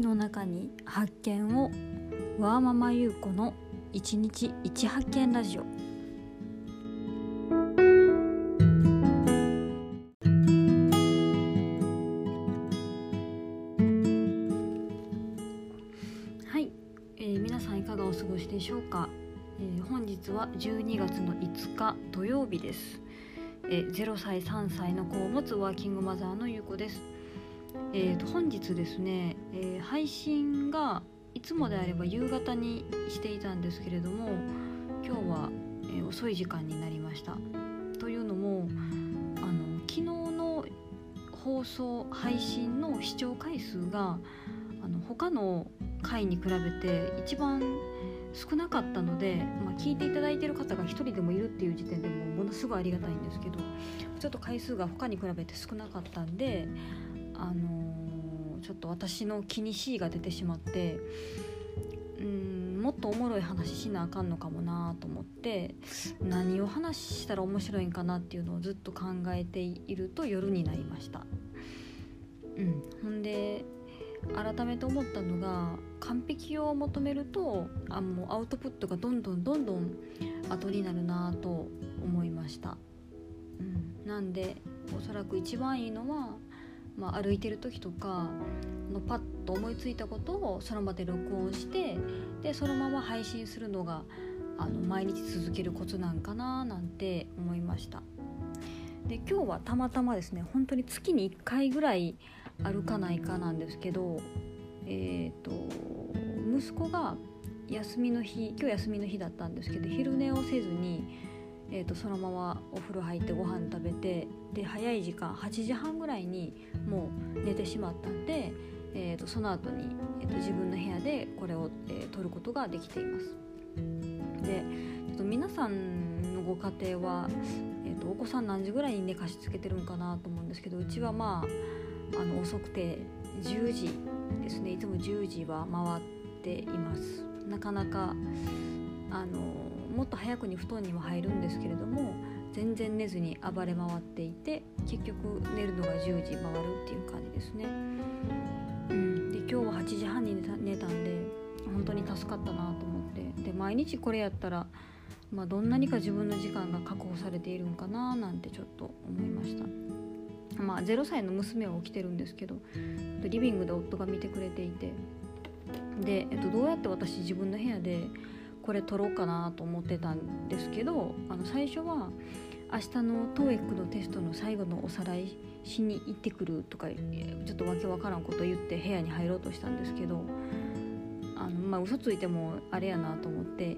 々の中に発見をワーママ優子の一日一発見ラジオ。はい、えー皆さんいかがお過ごしでしょうか、えー本日は12月の5日土曜日です、えー0歳3歳の子を持つワーキングマザーの優子です。えー、と本日ですね、えー配信がいつもであれば夕方にしていたんですけれども今日は、えー遅い時間になりました。というのもあの昨日の放送配信の視聴回数があの他の回に比べて一番少なかったので、まあ、聞いていただいてる方が一人でもいるっていう時点でもものすごいありがたいんですけどちょっと回数が他に比べて少なかったんであのーちょっと私の気にしいが出てしまってうんもっとおもろい話しなあかんのかもなと思って何を話したら面白いんかなっていうのをずっと考えていると夜になりました。うん、ほんで改めて思ったのが完璧を求めるとあもうアウトプットがどんどんどんどん後になるなと思いました。うん、なんでおそらく一番いいのはまあ、歩いてる時とかのパッと思いついたことをその場で録音してでそのまま配信するのがあの毎日続けるコツなんかななんて思いました。で今日はたまたまですね本当に月に1回ぐらい歩かないかなんですけどえっ、と息子が休みの日今日休みの日だったんですけど昼寝をせずにえー、とそのままお風呂入ってご飯食べてで早い時間8時半ぐらいにもう寝てしまったんで、えー、とその後に、えー、と自分の部屋でこれを、えー撮ることができています。でちょっと皆さんのご家庭は、えー、とお子さん何時ぐらいに寝かしつけてるんかなと思うんですけどうちはまああの遅くて10時ですねいつも10時は回っています。なかなかあのもっと早くに布団にも入るんですけれども全然寝ずに暴れ回っていて結局寝るのが10時回るっていう感じですね。うん、で今日は8時半に寝た寝たんで本当に助かったなと思ってで毎日これやったら、まあ、どんなにか自分の時間が確保されているんかななんてちょっと思いました。まあ、0歳の娘は起きてるんですけどリビングで夫が見てくれていてで、えっと、どうやって私自分の部屋でこれ撮ろうかなと思ってたんですけどあの最初は明日の TOEIC のテストの最後のおさらいしに行ってくるとかちょっとわけわからんこと言って部屋に入ろうとしたんですけどあのまあ嘘ついてもあれやなと思って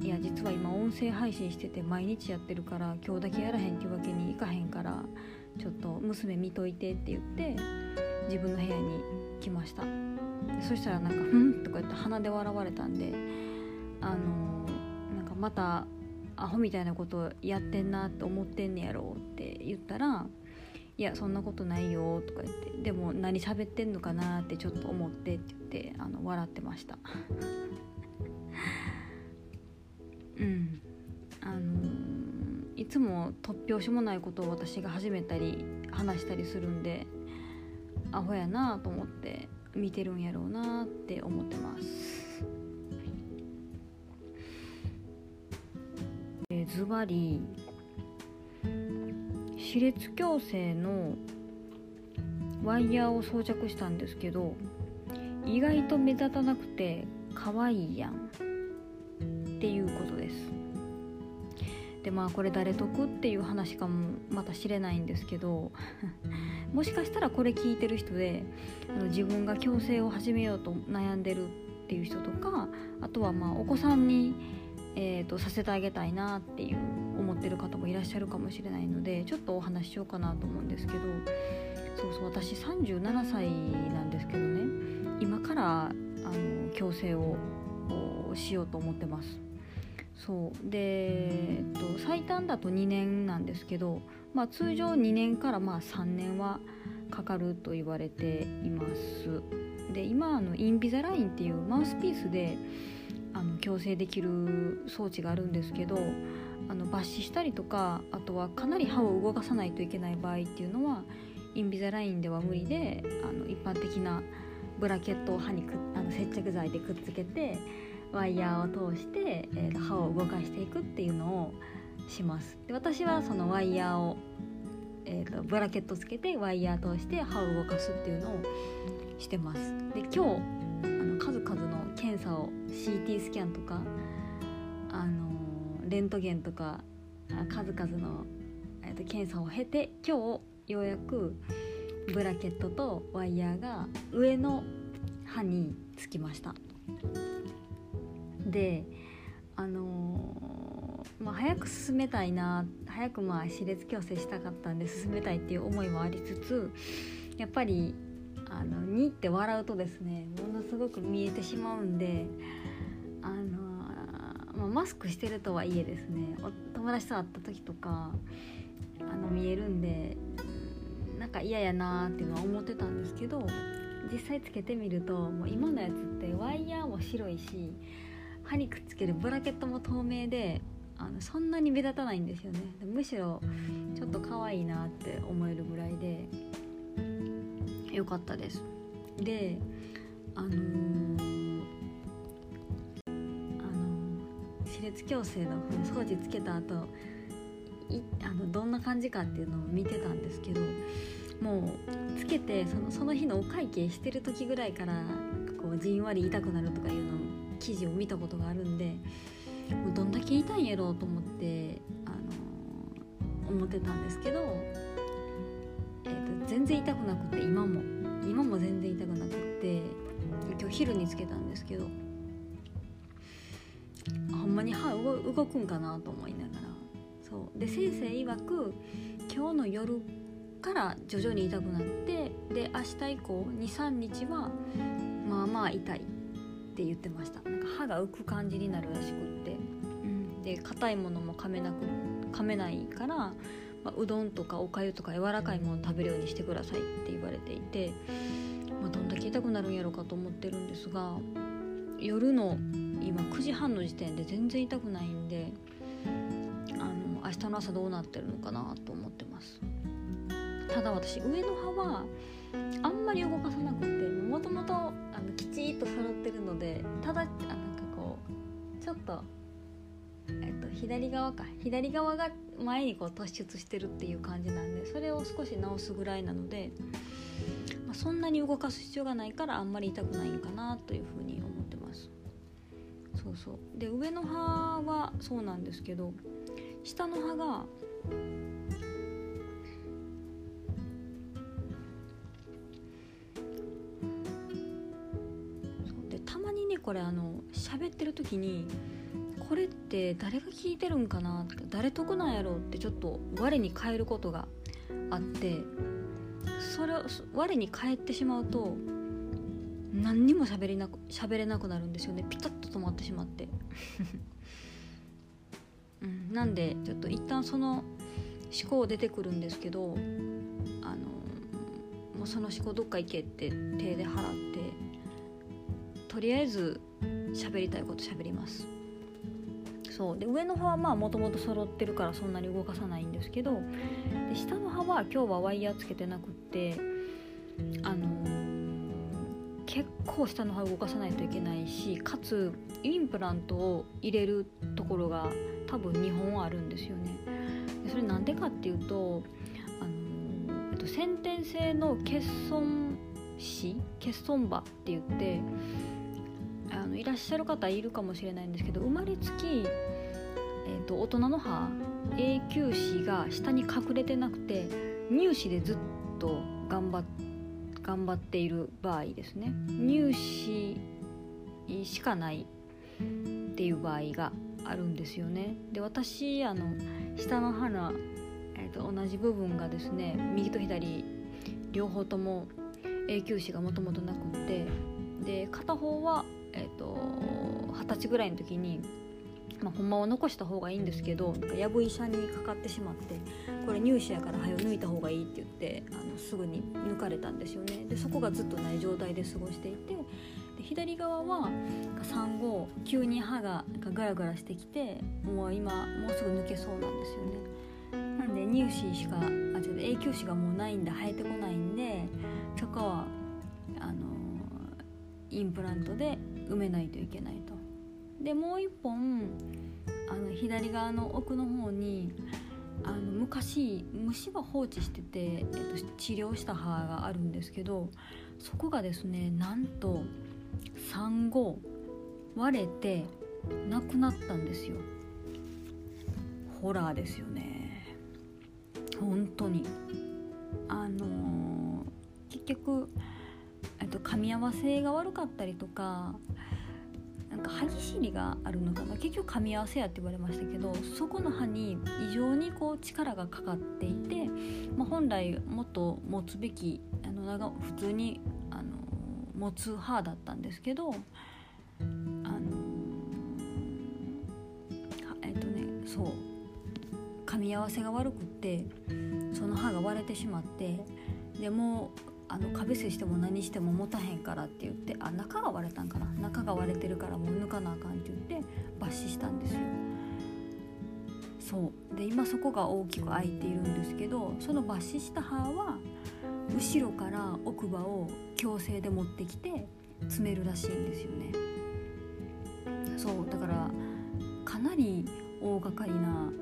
いや実は今音声配信してて毎日やってるから今日だけやらへんっていうわけにいかへんからちょっと娘見といてって言って自分の部屋に来ましたそしたらなんか「ふん?」とか言って鼻で笑われたんであのなんかまたアホみたいなことやってんなって思ってんねやろって言ったら「いやそんなことないよ」とか言って「でも何喋ってんのかなってちょっと思って」って言ってあの笑ってました。うん。あのいつも突拍子もないことを私が始めたり話したりするんでアホやなと思って見てるんやろうなって思ってます。ズバリ歯列矯正のワイヤーを装着したんですけど意外と目立たなくて可愛いやん。っていうことです。でまあこれ誰得っていう話かもまた知れないんですけど もしかしたらこれ聞いてる人で自分が矯正を始めようと悩んでるっていう人とかあとはまあお子さんにえー、とさせてあげたいなっていう思ってる方もいらっしゃるかもしれないのでちょっとお話ししようかなと思うんですけどそうそう私37歳なんですけどね今からあの矯正をしようと思ってます。そう。で、えっと、最短だと2年なんですけど、まあ、通常2年からまあ3年はかかると言われています。で今あのインビザラインっていうマウスピースであの矯正できる装置があるんですけどあの抜歯したりとかあとはかなり歯を動かさないといけない場合っていうのはインビザラインでは無理であの一般的なブラケットを歯にくあの接着剤でくっつけてワイヤーを通して、えー、と歯を動かしていくっていうのをします。で私はそのワイヤーを、えーと、ブラケットつけてワイヤー通して歯を動かすっていうのをしてます。で今日あの数々の検査を CT スキャンとかあのレントゲンとか数々の、えーと検査を経て今日ようやくブラケットとワイヤーが上の歯につきました。であのー、まあ、早く進めたいな早くまあ歯列矯正したかったんで進めたいっていう思いもありつつやっぱりあの2って笑うとですねものすごく見えてしまうんであの、まあ、マスクしてるとはいえですねお友達と会った時とかあの見えるんでなんか嫌やなーっていうのは思ってたんですけど実際つけてみるともう今のやつってワイヤーも白いし歯にくっつけるブラケットも透明であのそんなに目立たないんですよね。むしろちょっと可愛いなって思えるぐらいで良かったです。であのー、あの歯列矯正の掃除つけた後いあのどんな感じかっていうのを見てたんですけどもうつけてそのその日のお会計してる時ぐらいからこうじんわり痛くなるとかいうのを記事を見たことがあるんでもうどんだけ痛いんやろうと思って、あのー、思ってたんですけど、全然痛くなくて今も。今も全然痛くなくって今日昼につけたんですけど。ほんまに歯動くんかなと思いながら。そう。で先生曰く今日の夜から徐々に痛くなってで明日以降23日はまあまあ痛いって言ってました。なんか歯が浮く感じになるらしくって、うん、で硬いものも噛めなく噛めないから、まあ、うどんとかおかゆとか柔らかいもの食べるようにしてくださいって言われていて、まあ、どんだけ痛くなるんやろうかと思ってるんですが夜の今9時半の時点で全然痛くないんであの明日の朝どうなってるのかなと思ってます。ただ私上の歯はあんまり動かさなくてもともときちっと揃ってるのでただあなんかこうちょっと、えっと、左側か。左側が前にこう突出してるっていう感じなんでそれを少し直すぐらいなので、まあ、そんなに動かす必要がないからあんまり痛くないんかなというふうに思ってます。そうそう。で上の歯はそうなんですけど下の歯がでたまにねこれあの喋ってる時にこれって誰が聞いてるんかな誰得なんやろうってちょっと我に返ることがあってそれを我に返ってしまうと何にも喋りなく喋れなくなるんですよね。ピタッと止まってしまって、うん、なんでちょっと一旦その思考出てくるんですけどあのもうその思考どっか行けって手で払ってとりあえず喋りたいこと喋ります。そう。で上の歯はまあもともと揃ってるからそんなに動かさないんですけどで下の歯は今日はワイヤーつけてなくってあのー、結構下の歯動かさないといけないしかつインプラントを入れるところが多分2本あるんですよね。でそれなんでかっていうと、あのー、えっと、先天性の欠損歯欠損歯って言ってあのいらっしゃる方いるかもしれないんですけど生まれつき、えーと、大人の歯永久歯が下に隠れてなくて乳歯でずっと頑張頑張っている場合ですね。乳歯しかないっていう場合があるんですよね。で私あの下の歯の、えーと同じ部分がですね右と左両方とも永久歯がもともとなくってで片方はえーと、二十歳ぐらいの時に、まあ、ほんまは残した方がいいんですけどなんかやぶ医者にかかってしまってこれ乳歯やから早抜いた方がいいって言ってあのすぐに抜かれたんですよね。でそこがずっとない状態で過ごしていてで左側は産後急に歯がガラガラしてきてもう今もうすぐ抜けそうなんですよね。なんで乳歯しかあ違う永久歯がもうないんで生えてこないんでそこはあのインプラントで埋めないといけないと。でもう一本あの左側の奥の方にあの昔虫は放置してて、えっと、治療した歯があるんですけどそこがですねなんと産後割れてなくなったんですよ。ホラーですよね。本当に。あのー、結局、と、噛み合わせが悪かったりとかなんか歯ぎしりがあるのかな？結局噛み合わせやって言われましたけどそこの歯に異常にこう力がかかっていて、まあ、本来もっと持つべきあの普通にあの持つ歯だったんですけどあのえっとねそう噛み合わせが悪くってその歯が割れてしまってでもあの壁接しても何しても持たへんからって言ってあ中が割れたんかな。中が割れてるからもう抜かなあかんって言って抜歯したんですよ。そう。で今そこが大きく開いているんですけどその抜歯した歯は後ろから奥歯を矯正で持ってきて詰めるらしいんですよね。そう。だからかなり大掛かりな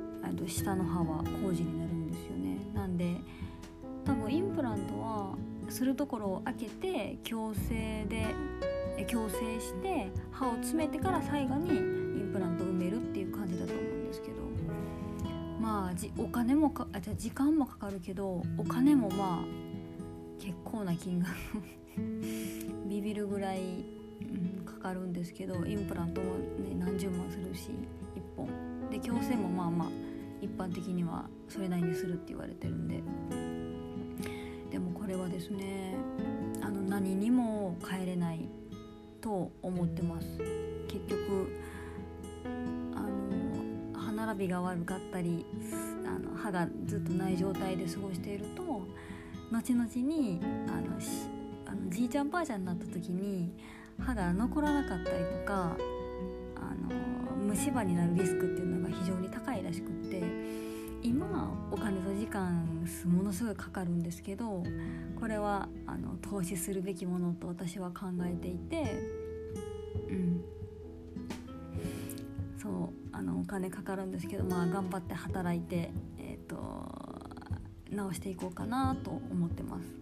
下の歯は工事になるんですよね。なんで多分インプラントはするところを開けて矯正で矯正して歯を詰めてから最後にインプラントを埋めるっていう感じだと思うんですけどまあじお金もかあじゃ時間もかかるけどお金もまあ結構な金額 ビビるぐらい、うん、かかるんですけどインプラントも、ね、何十万するし1本で矯正もまあまあ一般的にはそれなりにするって言われてるんで。れはですねあの何にも変えれないと思ってます。結局あの歯並びが悪かったりあの歯がずっとない状態で過ごしていると後々にあのあのじいちゃんばあちゃんになった時に歯が残らなかったりとかあの虫歯になるリスクっていうのが非常に高い今お金と時間ものすごいかかるんですけどこれはあの投資するべきものと私は考えていてうんそうあのお金かかるんですけどまあ頑張って働いてえっ、ー、と直していこうかなと思ってます。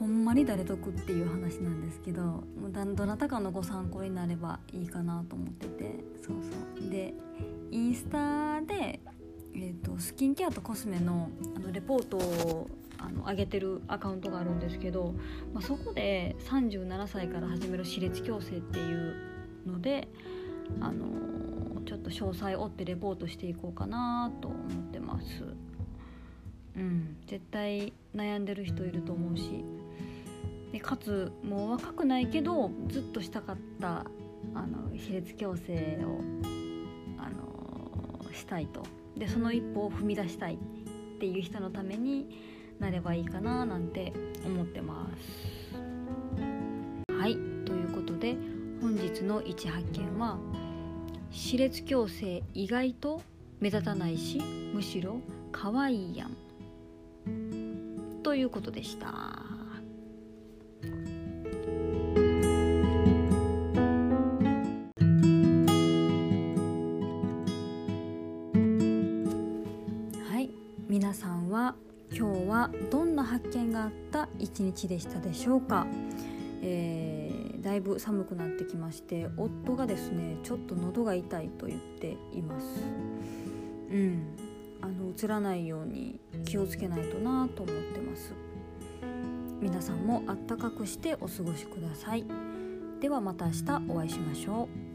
ほんまに誰得っていう話なんですけどどなたかのご参考になればいいかなと思っててそうそう。でインスタで、えーと、スキンケアとコスメのあのレポートをあの上げてるアカウントがあるんですけど、まあ、そこで37歳から始める歯列矯正っていうので、あの、ちょっと詳細を追ってレポートしていこうかなと思ってます。うん、絶対悩んでる人いると思うし。でかつもう若くないけどずっとしたかったあの歯列矯正をあのしたいとでその一歩を踏み出したいっていう人のためになればいいかななんて思ってます。はいということで本日の一発見は歯列矯正意外と目立たないしむしろ可愛いやんということでした。はどんな発見があった一日でしたでしょうか、えー、だいぶ寒くなってきまして夫がですねちょっと喉が痛いと言っています。うん。あの映らないように気をつけないとなと思ってます。皆さんもあったかくしてお過ごしください。ではまた明日お会いしましょう。